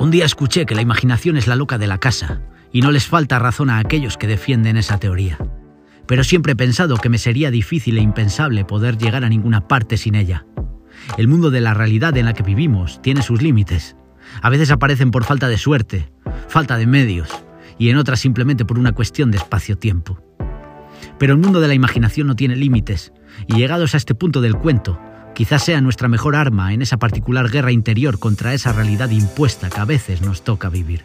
Un día escuché que la imaginación es la loca de la casa, y no les falta razón a aquellos que defienden esa teoría. Pero siempre he pensado que me sería difícil e impensable poder llegar a ninguna parte sin ella. El mundo de la realidad en la que vivimos tiene sus límites. A veces aparecen por falta de suerte, falta de medios, y en otras simplemente por una cuestión de espacio-tiempo. Pero el mundo de la imaginación no tiene límites, y llegados a este punto del cuento, quizás sea nuestra mejor arma en esa particular guerra interior contra esa realidad impuesta que a veces nos toca vivir.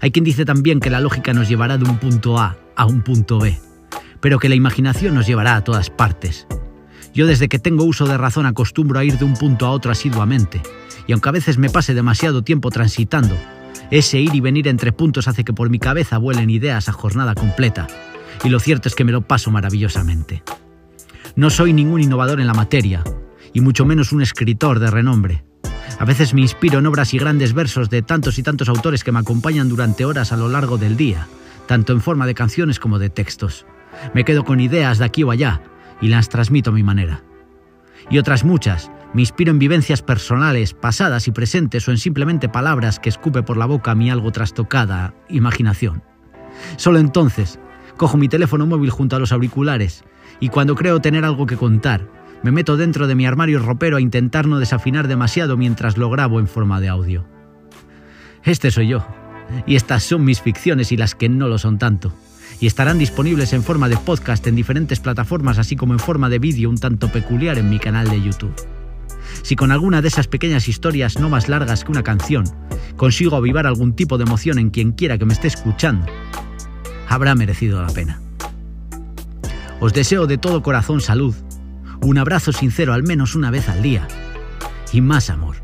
Hay quien dice también que la lógica nos llevará de un punto A a un punto B, pero que la imaginación nos llevará a todas partes. Yo desde que tengo uso de razón acostumbro a ir de un punto a otro asiduamente, y aunque a veces me pase demasiado tiempo transitando, ese ir y venir entre puntos hace que por mi cabeza vuelen ideas a jornada completa, y lo cierto es que me lo paso maravillosamente. No soy ningún innovador en la materia, y mucho menos un escritor de renombre. A veces me inspiro en obras y grandes versos de tantos y tantos autores que me acompañan durante horas a lo largo del día, tanto en forma de canciones como de textos. Me quedo con ideas de aquí o allá y las transmito a mi manera. Y otras muchas, me inspiro en vivencias personales, pasadas y presentes o en simplemente palabras que escupe por la boca mi algo trastocada imaginación. Solo entonces cojo mi teléfono móvil junto a los auriculares y cuando creo tener algo que contar, me meto dentro de mi armario ropero a intentar no desafinar demasiado mientras lo grabo en forma de audio. Este soy yo, y estas son mis ficciones y las que no lo son tanto, y estarán disponibles en forma de podcast en diferentes plataformas así como en forma de vídeo un tanto peculiar en mi canal de YouTube. Si con alguna de esas pequeñas historias no más largas que una canción consigo avivar algún tipo de emoción en quien quiera que me esté escuchando, habrá merecido la pena. Os deseo de todo corazón salud, un abrazo sincero al menos una vez al día y más amor.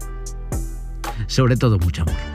Sobre todo mucho amor.